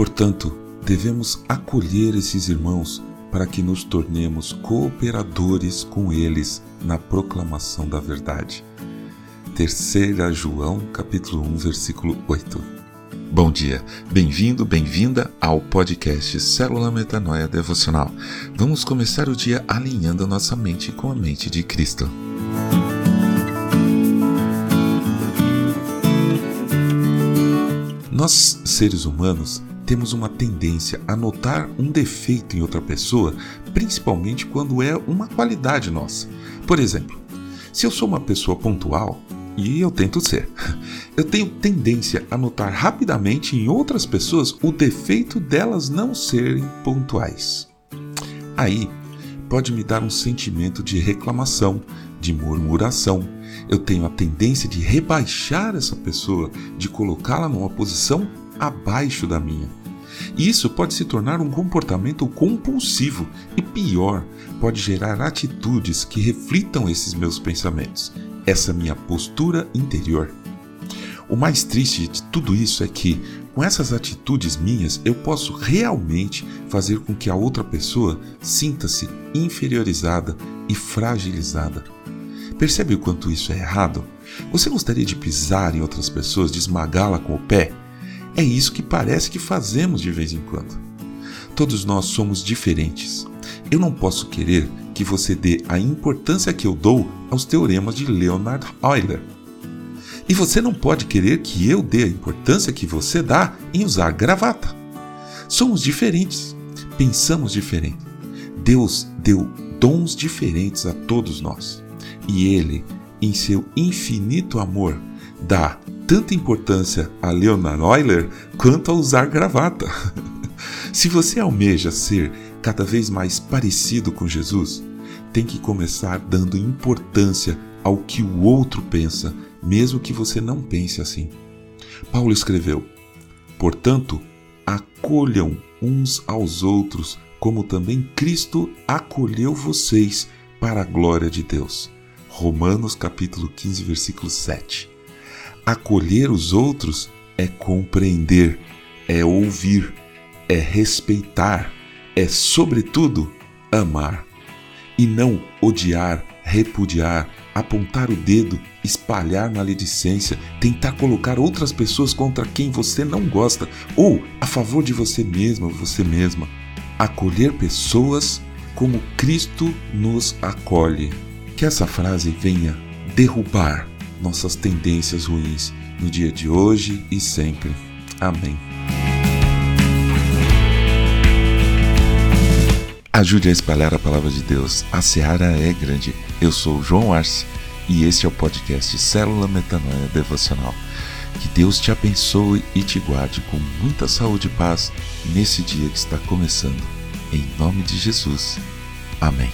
Portanto, devemos acolher esses irmãos para que nos tornemos cooperadores com eles na proclamação da verdade. 3 João, capítulo 1, versículo 8. Bom dia, bem-vindo, bem-vinda ao podcast Célula Metanoia Devocional. Vamos começar o dia alinhando a nossa mente com a mente de Cristo. Nós, seres humanos, temos uma tendência a notar um defeito em outra pessoa, principalmente quando é uma qualidade nossa. Por exemplo, se eu sou uma pessoa pontual, e eu tento ser, eu tenho tendência a notar rapidamente em outras pessoas o defeito delas não serem pontuais. Aí pode me dar um sentimento de reclamação, de murmuração. Eu tenho a tendência de rebaixar essa pessoa, de colocá-la numa posição abaixo da minha. E isso pode se tornar um comportamento compulsivo e pior, pode gerar atitudes que reflitam esses meus pensamentos, essa minha postura interior. O mais triste de tudo isso é que, com essas atitudes minhas, eu posso realmente fazer com que a outra pessoa sinta-se inferiorizada e fragilizada. Percebe o quanto isso é errado? Você gostaria de pisar em outras pessoas, de esmagá-la com o pé? É isso que parece que fazemos de vez em quando. Todos nós somos diferentes. Eu não posso querer que você dê a importância que eu dou aos teoremas de Leonard Euler. E você não pode querer que eu dê a importância que você dá em usar gravata. Somos diferentes, pensamos diferente. Deus deu dons diferentes a todos nós. E Ele, em seu infinito amor, dá tanta importância a Leonard Euler quanto a usar gravata. Se você almeja ser cada vez mais parecido com Jesus, tem que começar dando importância ao que o outro pensa, mesmo que você não pense assim. Paulo escreveu: Portanto, acolham uns aos outros, como também Cristo acolheu vocês para a glória de Deus. Romanos capítulo 15, versículo 7. Acolher os outros é compreender, é ouvir, é respeitar, é, sobretudo, amar. E não odiar, repudiar, apontar o dedo, espalhar maledicência, tentar colocar outras pessoas contra quem você não gosta ou a favor de você mesmo ou você mesma. Acolher pessoas como Cristo nos acolhe. Que essa frase venha derrubar nossas tendências ruins no dia de hoje e sempre. Amém. Ajude a espalhar a palavra de Deus. A seara é grande. Eu sou João Arce e este é o podcast Célula Metanoia Devocional. Que Deus te abençoe e te guarde com muita saúde e paz nesse dia que está começando. Em nome de Jesus. Amém.